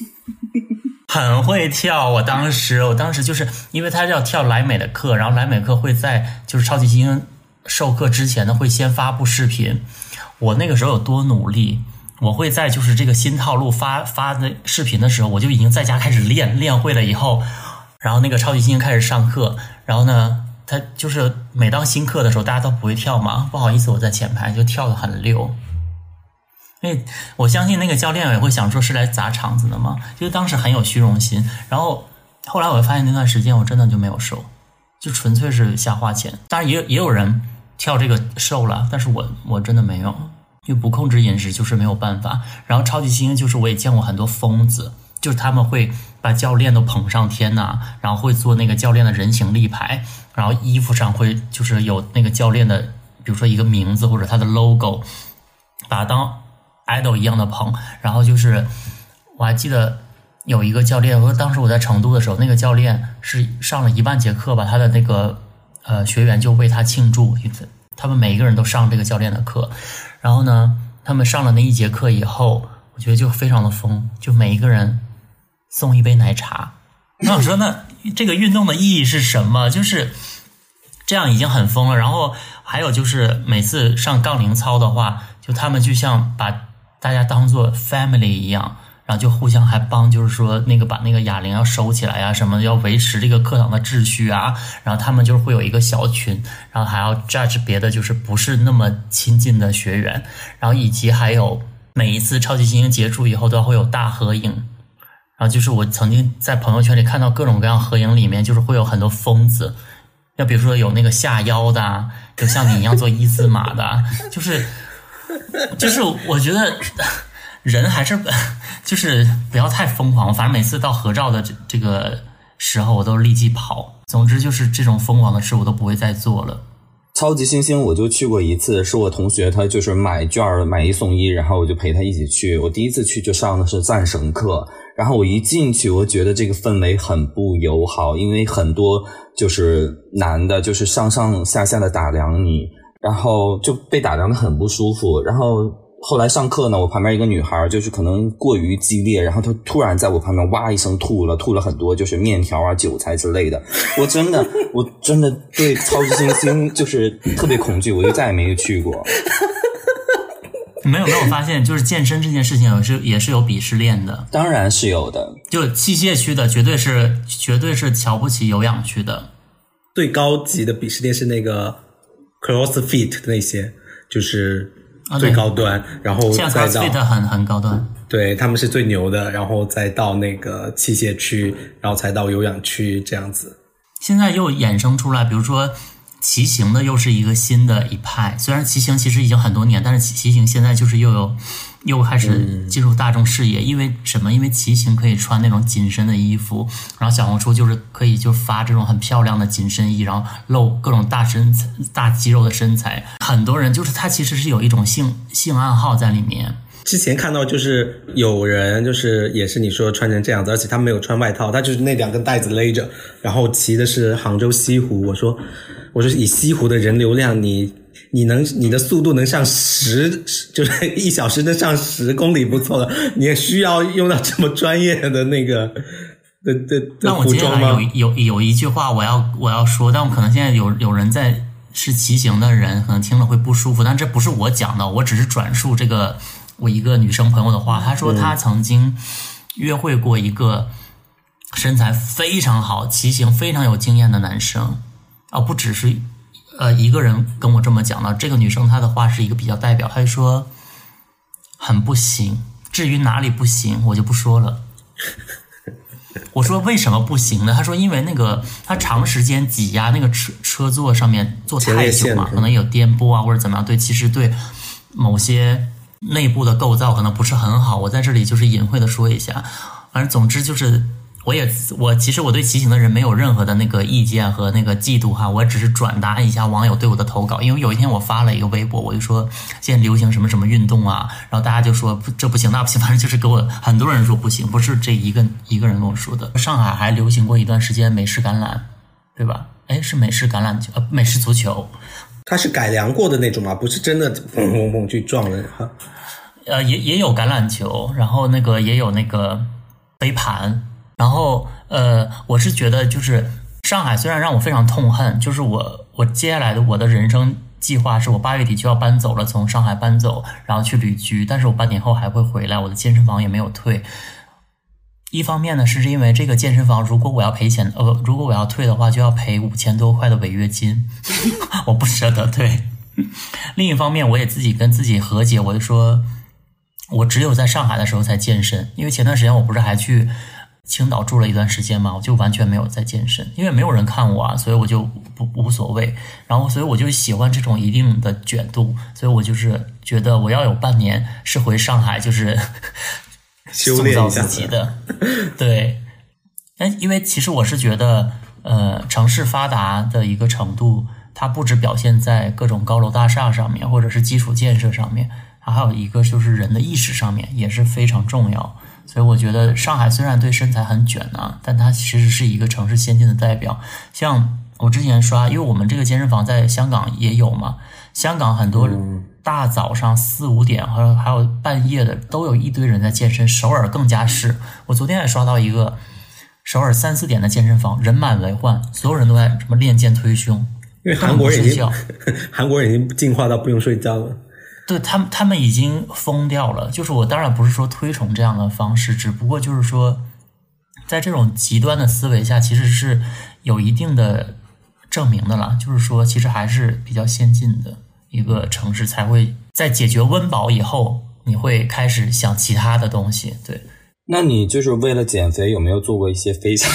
很会跳。我当时，我当时就是因为他要跳莱美的课，然后莱美课会在就是超级星星授课之前呢，会先发布视频。我那个时候有多努力？我会在就是这个新套路发发的视频的时候，我就已经在家开始练，练会了以后，然后那个超级星星开始上课，然后呢，他就是每当新课的时候，大家都不会跳嘛，不好意思，我在前排就跳的很溜。因为我相信那个教练也会想说是来砸场子的嘛，就当时很有虚荣心。然后后来我发现那段时间我真的就没有瘦，就纯粹是瞎花钱。当然也也有人跳这个瘦了，但是我我真的没有。因为不控制饮食就是没有办法，然后超级星就是我也见过很多疯子，就是他们会把教练都捧上天呐，然后会做那个教练的人形立牌，然后衣服上会就是有那个教练的，比如说一个名字或者他的 logo，把他当 idol 一样的捧。然后就是我还记得有一个教练，我当时我在成都的时候，那个教练是上了一万节课吧，他的那个呃学员就为他庆祝，他们每一个人都上这个教练的课。然后呢，他们上了那一节课以后，我觉得就非常的疯，就每一个人送一杯奶茶。那我说，那这个运动的意义是什么？就是这样已经很疯了。然后还有就是每次上杠铃操的话，就他们就像把大家当做 family 一样。然后就互相还帮，就是说那个把那个哑铃要收起来呀，什么要维持这个课堂的秩序啊。然后他们就是会有一个小群，然后还要 judge 别的就是不是那么亲近的学员。然后以及还有每一次超级星星结束以后都会有大合影。然后就是我曾经在朋友圈里看到各种各样合影，里面就是会有很多疯子，要比如说有那个下腰的，就像你一样做一字马的，就是就是我觉得。人还是就是不要太疯狂，反正每次到合照的这这个时候，我都立即跑。总之就是这种疯狂的事，我都不会再做了。超级星星我就去过一次，是我同学他就是买券买一送一，然后我就陪他一起去。我第一次去就上的是赞神课，然后我一进去，我觉得这个氛围很不友好，因为很多就是男的，就是上上下下的打量你，然后就被打量的很不舒服，然后。后来上课呢，我旁边一个女孩就是可能过于激烈，然后她突然在我旁边哇一声吐了，吐了很多就是面条啊、韭菜之类的。我真的，我真的对超级星星就是特别恐惧，我就再也没有去过。没有没有发现，就是健身这件事情也是也是有鄙视链的，当然是有的。就器械区的绝对是绝对是瞧不起有氧区的。最高级的鄙视链是那个 CrossFit 的那些，就是。最高端，然后再到很很高端，对他们是最牛的，然后再到那个器械区，然后才到有氧区这样子。现在又衍生出来，比如说。骑行的又是一个新的一派，虽然骑行其实已经很多年，但是骑骑行现在就是又有又开始进入大众视野。因为什么？因为骑行可以穿那种紧身的衣服，然后小红书就是可以就发这种很漂亮的紧身衣，然后露各种大身材、大肌肉的身材。很多人就是他其实是有一种性性暗号在里面。之前看到就是有人就是也是你说穿成这样子，而且他没有穿外套，他就是那两根带子勒着，然后骑的是杭州西湖。我说。我说以西湖的人流量，你你能你的速度能上十，就是一小时能上十公里不错了。你也需要用到这么专业的那个的的的服装吗？有有有一句话我要我要说，但我可能现在有有人在是骑行的人，可能听了会不舒服。但这不是我讲的，我只是转述这个我一个女生朋友的话。她说她曾经约会过一个身材非常好、骑行非常有经验的男生。啊，不只是，呃，一个人跟我这么讲的。这个女生她的话是一个比较代表，她就说很不行。至于哪里不行，我就不说了。我说为什么不行呢？她说因为那个她长时间挤压那个车车座上面坐太久嘛，可能有颠簸啊或者怎么样。对，其实对某些内部的构造可能不是很好。我在这里就是隐晦的说一下，反正总之就是。我也我其实我对骑行的人没有任何的那个意见和那个嫉妒哈，我只是转达一下网友对我的投稿，因为有一天我发了一个微博，我就说现在流行什么什么运动啊，然后大家就说这不行那不行，反正就是给我很多人说不行，不是这一个一个人跟我说的。上海还流行过一段时间美式橄榄，对吧？哎，是美式橄榄球呃美式足球，它是改良过的那种吗？不是真的砰砰砰去撞的哈。呃也也有橄榄球，然后那个也有那个飞盘。然后，呃，我是觉得，就是上海虽然让我非常痛恨，就是我我接下来的我的人生计划是我八月底就要搬走了，从上海搬走，然后去旅居，但是我半年后还会回来，我的健身房也没有退。一方面呢，是因为这个健身房，如果我要赔钱，呃，如果我要退的话，就要赔五千多块的违约金，我不舍得退。另一方面，我也自己跟自己和解，我就说，我只有在上海的时候才健身，因为前段时间我不是还去。青岛住了一段时间嘛，我就完全没有在健身，因为没有人看我啊，所以我就不无所谓。然后，所以我就喜欢这种一定的卷度，所以我就是觉得我要有半年是回上海，就是 修炼自己的。对，哎，因为其实我是觉得，呃，城市发达的一个程度，它不只表现在各种高楼大厦上面，或者是基础建设上面，它还有一个就是人的意识上面也是非常重要。所以我觉得上海虽然对身材很卷呢，但它其实是一个城市先进的代表。像我之前刷，因为我们这个健身房在香港也有嘛，香港很多大早上四五点，还有还有半夜的，都有一堆人在健身。首尔更加是，我昨天也刷到一个首尔三四点的健身房，人满为患，所有人都在什么练肩推胸。因为韩国人已经 韩国人已经进化到不用睡觉了。对他们，他们已经疯掉了。就是我当然不是说推崇这样的方式，只不过就是说，在这种极端的思维下，其实是有一定的证明的了。就是说，其实还是比较先进的一个城市，才会在解决温饱以后，你会开始想其他的东西。对，那你就是为了减肥，有没有做过一些非常？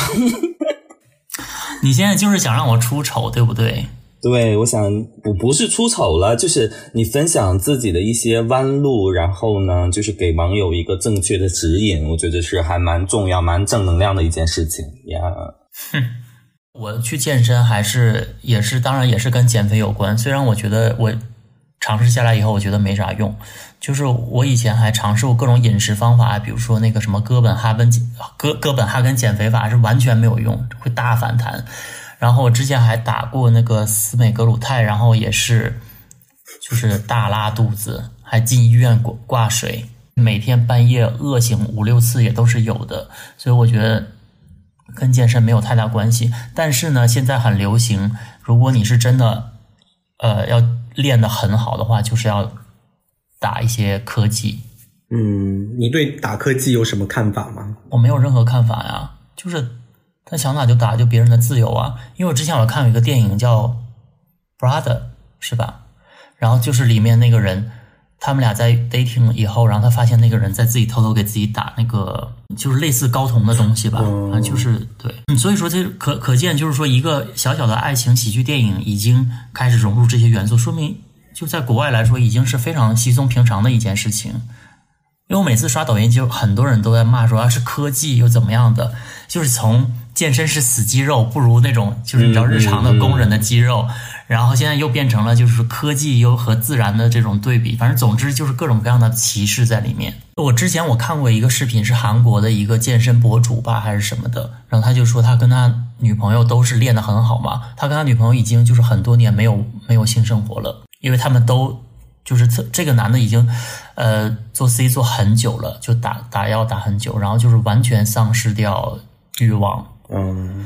你现在就是想让我出丑，对不对？对，我想不不是出丑了，就是你分享自己的一些弯路，然后呢，就是给网友一个正确的指引，我觉得是还蛮重要、蛮正能量的一件事情呀。哼，我去健身还是也是，当然也是跟减肥有关。虽然我觉得我尝试下来以后，我觉得没啥用。就是我以前还尝试过各种饮食方法，比如说那个什么哥本哈根哥哥本哈根减肥法，是完全没有用，会大反弹。然后我之前还打过那个司美格鲁肽，然后也是，就是大拉肚子，还进医院挂挂水，每天半夜饿醒五六次也都是有的。所以我觉得跟健身没有太大关系。但是呢，现在很流行，如果你是真的，呃，要练得很好的话，就是要打一些科技。嗯，你对打科技有什么看法吗？我没有任何看法呀，就是。他想打就打，就别人的自由啊！因为我之前我看有一个电影叫《Brother》，是吧？然后就是里面那个人，他们俩在 dating 以后，然后他发现那个人在自己偷偷给自己打那个，就是类似睾酮的东西吧？啊，就是对。所以说这可可见，就是说一个小小的爱情喜剧电影已经开始融入这些元素，说明就在国外来说已经是非常稀松平常的一件事情。因为我每次刷抖音，就很多人都在骂说啊，是科技又怎么样的，就是从。健身是死肌肉，不如那种就是你知道日常的工人的肌肉。然后现在又变成了就是科技又和自然的这种对比，反正总之就是各种各样的歧视在里面。我之前我看过一个视频，是韩国的一个健身博主吧，还是什么的，然后他就说他跟他女朋友都是练得很好嘛，他跟他女朋友已经就是很多年没有没有性生活了，因为他们都就是这个男的已经呃做 C 做很久了，就打打药打很久，然后就是完全丧失掉欲望。嗯，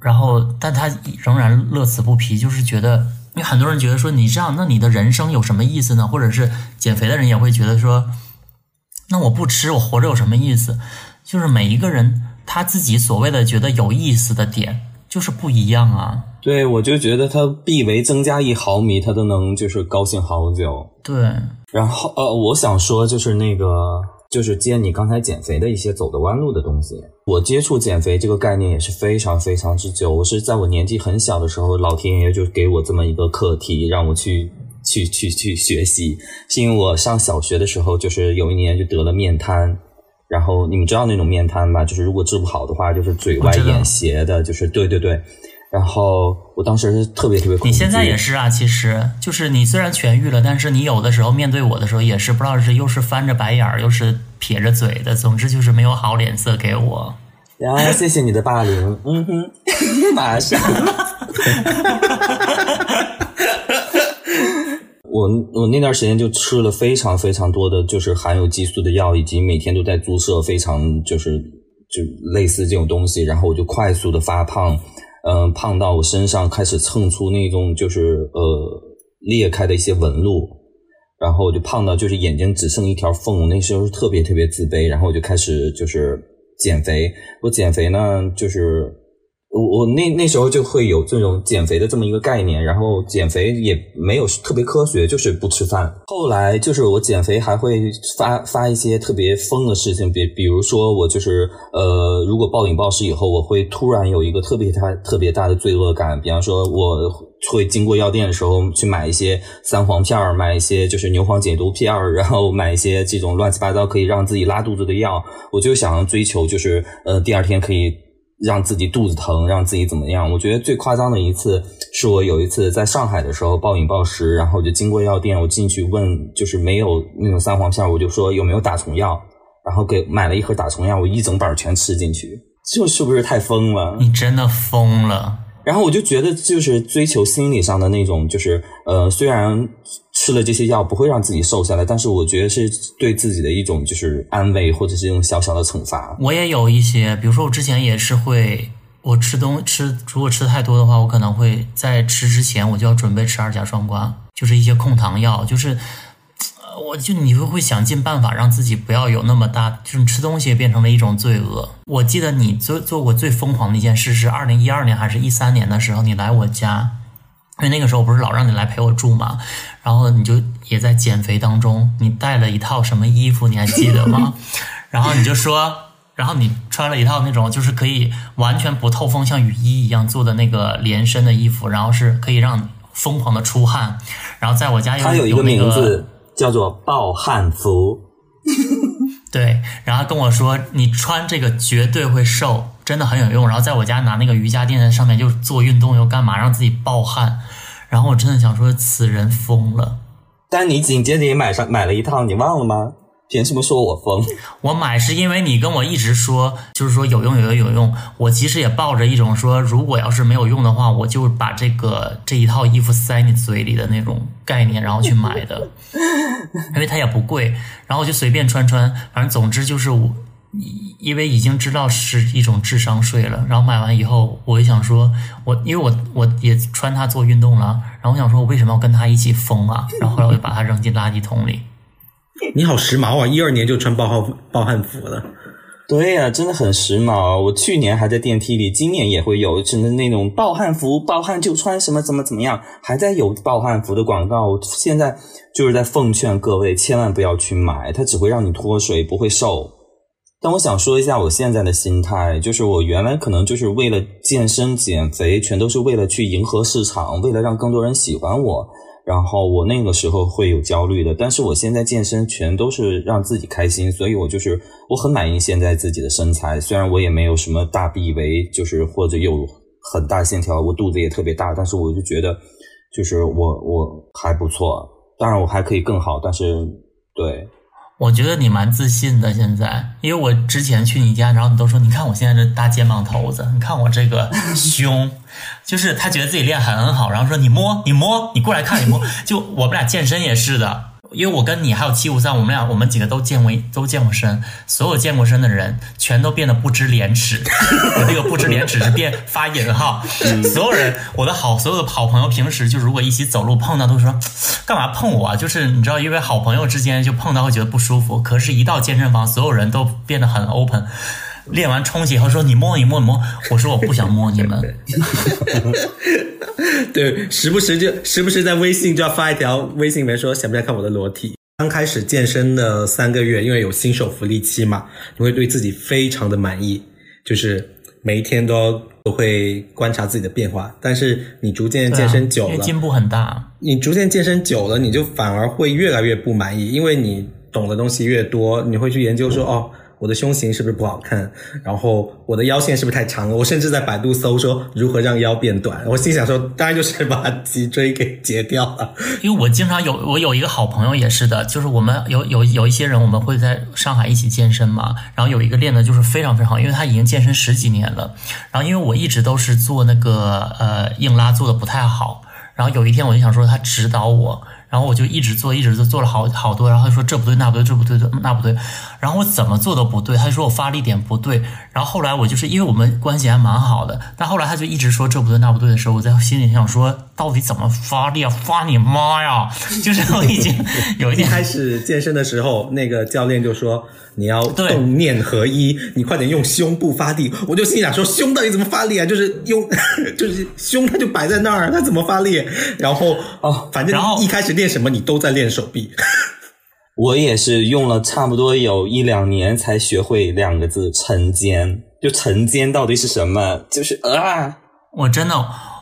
然后，但他仍然乐此不疲，就是觉得，因为很多人觉得说你这样，那你的人生有什么意思呢？或者是减肥的人也会觉得说，那我不吃，我活着有什么意思？就是每一个人他自己所谓的觉得有意思的点，就是不一样啊。对，我就觉得他臂围增加一毫米，他都能就是高兴好久。对，然后呃，我想说就是那个。就是接你刚才减肥的一些走的弯路的东西。我接触减肥这个概念也是非常非常之久。我是在我年纪很小的时候，老天爷就给我这么一个课题，让我去去去去学习。是因为我上小学的时候，就是有一年就得了面瘫，然后你们知道那种面瘫吧？就是如果治不好的话，就是嘴歪眼斜的，就是对对对。然后我当时是特别特别恐惧。你现在也是啊，其实就是你虽然痊愈了，但是你有的时候面对我的时候也是不知道是又是翻着白眼儿，又是撇着嘴的，总之就是没有好脸色给我。然后谢谢你的霸凌，嗯哼，马上。我我那段时间就吃了非常非常多的就是含有激素的药，以及每天都在注射非常就是就类似这种东西，然后我就快速的发胖，嗯，胖到我身上开始蹭出那种就是呃裂开的一些纹路，然后我就胖到就是眼睛只剩一条缝，那时候特别特别自卑，然后我就开始就是减肥，我减肥呢就是。我我那那时候就会有这种减肥的这么一个概念，然后减肥也没有特别科学，就是不吃饭。后来就是我减肥还会发发一些特别疯的事情，比比如说我就是呃，如果暴饮暴食以后，我会突然有一个特别大特别大的罪恶感。比方说，我会经过药店的时候去买一些三黄片儿，买一些就是牛黄解毒片儿，然后买一些这种乱七八糟可以让自己拉肚子的药，我就想追求就是呃第二天可以。让自己肚子疼，让自己怎么样？我觉得最夸张的一次是我有一次在上海的时候暴饮暴食，然后我就经过药店，我进去问，就是没有那种三黄片，我就说有没有打虫药，然后给买了一盒打虫药，我一整板全吃进去，这是不是太疯了？你真的疯了。然后我就觉得，就是追求心理上的那种，就是呃，虽然吃了这些药不会让自己瘦下来，但是我觉得是对自己的一种就是安慰，或者是一种小小的惩罚。我也有一些，比如说我之前也是会，我吃东吃，如果吃太多的话，我可能会在吃之前我就要准备吃二甲双胍，就是一些控糖药，就是。我就你会会想尽办法让自己不要有那么大，就是吃东西变成了一种罪恶。我记得你做做过最疯狂的一件事是二零一二年还是一三年的时候，你来我家，因为那个时候不是老让你来陪我住嘛，然后你就也在减肥当中，你带了一套什么衣服你还记得吗？然后你就说，然后你穿了一套那种就是可以完全不透风，像雨衣一样做的那个连身的衣服，然后是可以让你疯狂的出汗，然后在我家有有一个名字。叫做暴汗服，对，然后跟我说你穿这个绝对会瘦，真的很有用。然后在我家拿那个瑜伽垫在上面就做运动又干嘛，让自己暴汗。然后我真的想说此人疯了。但你紧接着也买上买了一套，你忘了吗？凭什么说我疯？我买是因为你跟我一直说，就是说有用有用有用。我其实也抱着一种说，如果要是没有用的话，我就把这个这一套衣服塞你嘴里的那种概念，然后去买的。因为它也不贵，然后我就随便穿穿。反正总之就是我，因为已经知道是一种智商税了。然后买完以后，我就想说，我因为我我也穿它做运动了，然后我想说，我为什么要跟它一起疯啊？然后后来我就把它扔进垃圾桶里。你好时髦啊！一二年就穿暴汗暴汗服了。对呀，真的很时髦。我去年还在电梯里，今年也会有，真的那种暴汗服，暴汗就穿什么怎么怎么样，还在有暴汗服的广告。现在就是在奉劝各位，千万不要去买，它只会让你脱水，不会瘦。但我想说一下我现在的心态，就是我原来可能就是为了健身减肥，全都是为了去迎合市场，为了让更多人喜欢我。然后我那个时候会有焦虑的，但是我现在健身全都是让自己开心，所以我就是我很满意现在自己的身材。虽然我也没有什么大臂围，就是或者有很大线条，我肚子也特别大，但是我就觉得就是我我还不错。当然我还可以更好，但是对。我觉得你蛮自信的，现在，因为我之前去你家，然后你都说，你看我现在这大肩膀头子，你看我这个胸，就是他觉得自己练很好，然后说你摸，你摸，你过来看，你摸，就我们俩健身也是的。因为我跟你还有七五三，我们俩我们几个都健过都健过身，所有健过身的人全都变得不知廉耻。我这个不知廉耻是变发引号，所有人我的好所有的好朋友平时就如果一起走路碰到都说干嘛碰我啊？就是你知道，因为好朋友之间就碰到会觉得不舒服，可是一到健身房，所有人都变得很 open。练完冲洗以后说你摸一摸你摸，我说我不想摸你们。对，时不时就时不时在微信就要发一条微信里面说想不想看我的裸体。刚开始健身的三个月，因为有新手福利期嘛，你会对自己非常的满意，就是每一天都都会观察自己的变化。但是你逐渐健身久了，进步很大。你逐渐健身久了，你就反而会越来越不满意，因为你懂的东西越多，你会去研究说哦。我的胸型是不是不好看？然后我的腰线是不是太长了？我甚至在百度搜说如何让腰变短。我心想说，当然就是把脊椎给截掉了。因为我经常有，我有一个好朋友也是的，就是我们有有有一些人，我们会在上海一起健身嘛。然后有一个练的就是非常非常好，因为他已经健身十几年了。然后因为我一直都是做那个呃硬拉做的不太好，然后有一天我就想说他指导我。然后我就一直做，一直做，做了好好多。然后他说这不对，那不对，这不对，那不对。然后我怎么做都不对。他就说我发力点不对。然后后来我就是因为我们关系还蛮好的，但后来他就一直说这不对，那不对的时候，我在心里想说，到底怎么发力啊？发你妈呀！就是我已经有一点开始健身的时候，那个教练就说你要动念合一，你快点用胸部发力。我就心想说，胸到底怎么发力啊？就是用，就是胸它就摆在那儿，它怎么发力？然后哦，反正一开始练什么你都在练手臂。我也是用了差不多有一两年才学会两个字晨肩。就晨肩到底是什么？就是啊，我真的，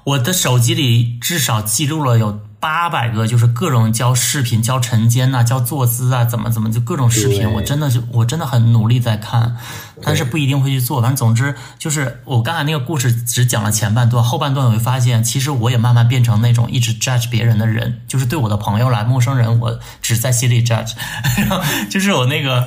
我的手机里至少记录了有。八百个就是各种教视频教晨间呐，教坐姿啊，怎么怎么就各种视频，我真的是我真的很努力在看，但是不一定会去做。反正总之就是我刚才那个故事只讲了前半段，后半段我会发现，其实我也慢慢变成那种一直 judge 别人的人，就是对我的朋友来陌生人，我只在心里 judge，然后就是我那个。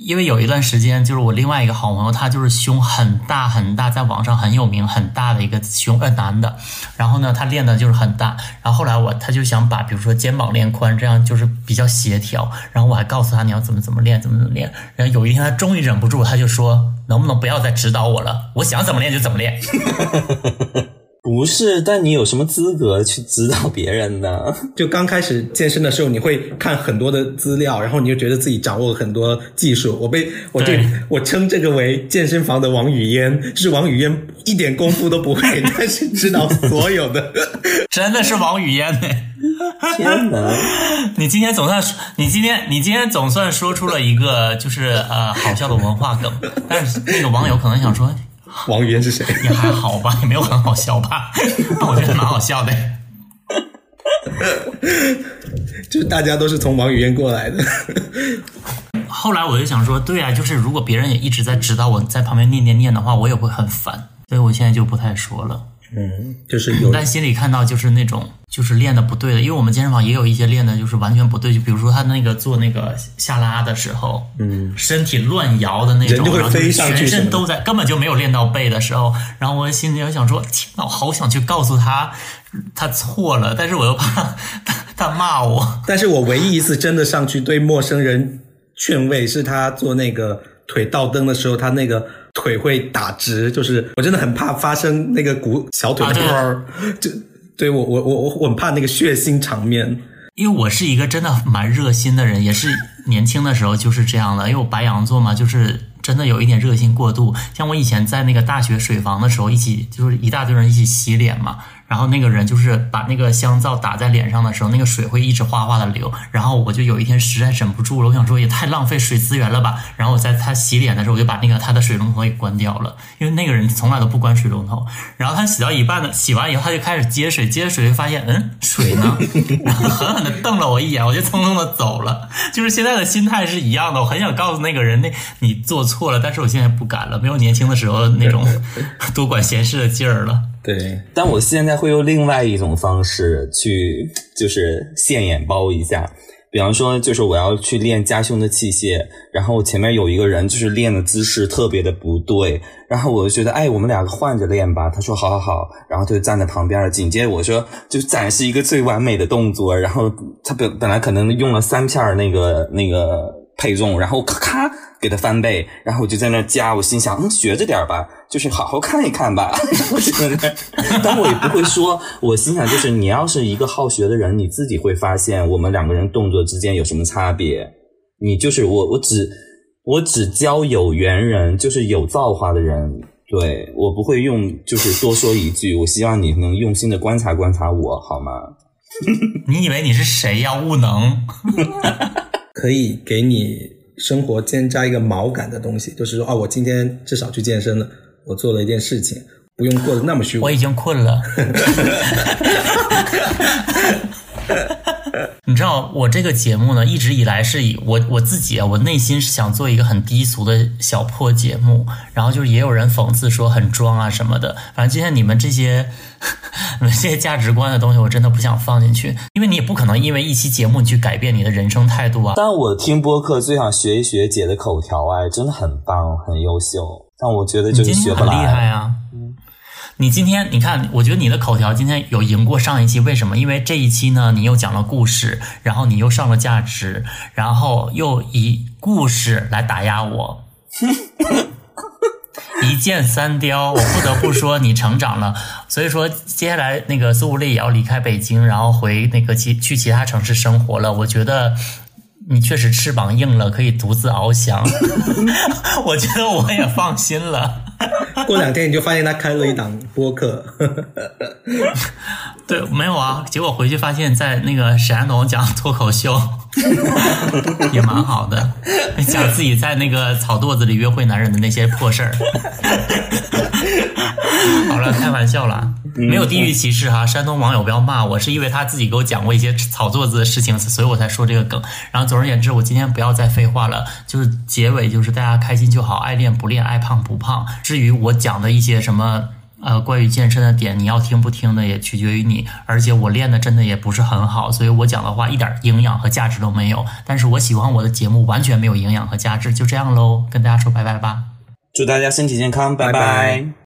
因为有一段时间，就是我另外一个好朋友，他就是胸很大很大，在网上很有名，很大的一个胸，呃，男的。然后呢，他练的就是很大。然后后来我，他就想把，比如说肩膀练宽，这样就是比较协调。然后我还告诉他你要怎么怎么练，怎么怎么练。然后有一天他终于忍不住，他就说：“能不能不要再指导我了？我想怎么练就怎么练。”不是，但你有什么资格去指导别人呢？就刚开始健身的时候，你会看很多的资料，然后你就觉得自己掌握了很多技术。我被我对我称这个为健身房的王语嫣，就是王语嫣一点功夫都不会，但是知道所有的，真的是王语嫣呢！天哪！你今天总算你今天你今天总算说出了一个就是呃好笑的文化梗，但是那个网友可能想说。王语嫣是谁？也还好吧，也 没有很好笑吧？我觉得蛮好笑的。就大家都是从王语嫣过来的。后来我就想说，对啊，就是如果别人也一直在指导我在旁边念念念的话，我也会很烦，所以我现在就不太说了。嗯，就是有，但心里看到就是那种就是练的不对的，因为我们健身房也有一些练的就是完全不对，就比如说他那个做那个下拉的时候，嗯，身体乱摇的那种，然后全身都在，根本就没有练到背的时候，然后我心里就想说，天呐，我好想去告诉他他错了，但是我又怕他他骂我。但是我唯一一次真的上去对陌生人劝慰，是他做那个腿倒蹬的时候，他那个。腿会打直，就是我真的很怕发生那个骨小腿的，就对我我我我很怕那个血腥场面，因为我是一个真的蛮热心的人，也是年轻的时候就是这样的，因为我白羊座嘛，就是真的有一点热心过度。像我以前在那个大学水房的时候，一起就是一大堆人一起洗脸嘛。然后那个人就是把那个香皂打在脸上的时候，那个水会一直哗哗的流。然后我就有一天实在忍不住了，我想说也太浪费水资源了吧。然后我在他洗脸的时候，我就把那个他的水龙头给关掉了，因为那个人从来都不关水龙头。然后他洗到一半的，洗完以后他就开始接水，接水就发现，嗯，水呢？然后狠狠的瞪了我一眼，我就匆匆的走了。就是现在的心态是一样的，我很想告诉那个人，那你做错了，但是我现在不敢了，没有年轻的时候那种 多管闲事的劲儿了。对，但我现在会用另外一种方式去，就是现眼包一下。比方说，就是我要去练夹胸的器械，然后前面有一个人，就是练的姿势特别的不对，然后我就觉得，哎，我们两个换着练吧。他说，好好好，然后就站在旁边紧接着我说，就展示一个最完美的动作，然后他本本来可能用了三片那个那个配重，然后咔咔给他翻倍，然后我就在那加，我心想，嗯，学着点吧。就是好好看一看吧，但我也不会说。我心想，就是你要是一个好学的人，你自己会发现我们两个人动作之间有什么差别。你就是我，我只我只教有缘人，就是有造化的人。对我不会用，就是多说一句。我希望你能用心的观察观察我，好吗？你以为你是谁呀？无能，可以给你生活添加一个毛感的东西，就是说，哦，我今天至少去健身了。我做了一件事情，不用过得那么虚。我已经困了。你知道我这个节目呢，一直以来是以我我自己啊，我内心是想做一个很低俗的小破节目，然后就是也有人讽刺说很装啊什么的。反正今天你们这些 你们这些价值观的东西，我真的不想放进去，因为你也不可能因为一期节目你去改变你的人生态度啊。但我听播客最想学一学姐的口条，哎，真的很棒，很优秀。但我觉得就是学不很厉害来。啊！你今天你看，我觉得你的口条今天有赢过上一期，为什么？因为这一期呢，你又讲了故事，然后你又上了价值，然后又以故事来打压我，一箭三雕。我不得不说，你成长了。所以说，接下来那个苏无力也要离开北京，然后回那个其去其他城市生活了。我觉得。你确实翅膀硬了，可以独自翱翔。我觉得我也放心了。过两天你就发现他开了一档播客，对，没有啊。结果回去发现，在那个沈安东讲脱口秀，也蛮好的，讲自己在那个草垛子里约会男人的那些破事儿。好了，开玩笑了，没有地域歧视哈。山东网友不要骂我，是因为他自己给我讲过一些草垛子的事情，所以我才说这个梗。然后总而言之，我今天不要再废话了，就是结尾就是大家开心就好，爱练不练，爱胖不胖。至于我讲的一些什么呃关于健身的点，你要听不听的也取决于你。而且我练的真的也不是很好，所以我讲的话一点营养和价值都没有。但是我喜欢我的节目，完全没有营养和价值，就这样喽，跟大家说拜拜吧。祝大家身体健康，拜拜拜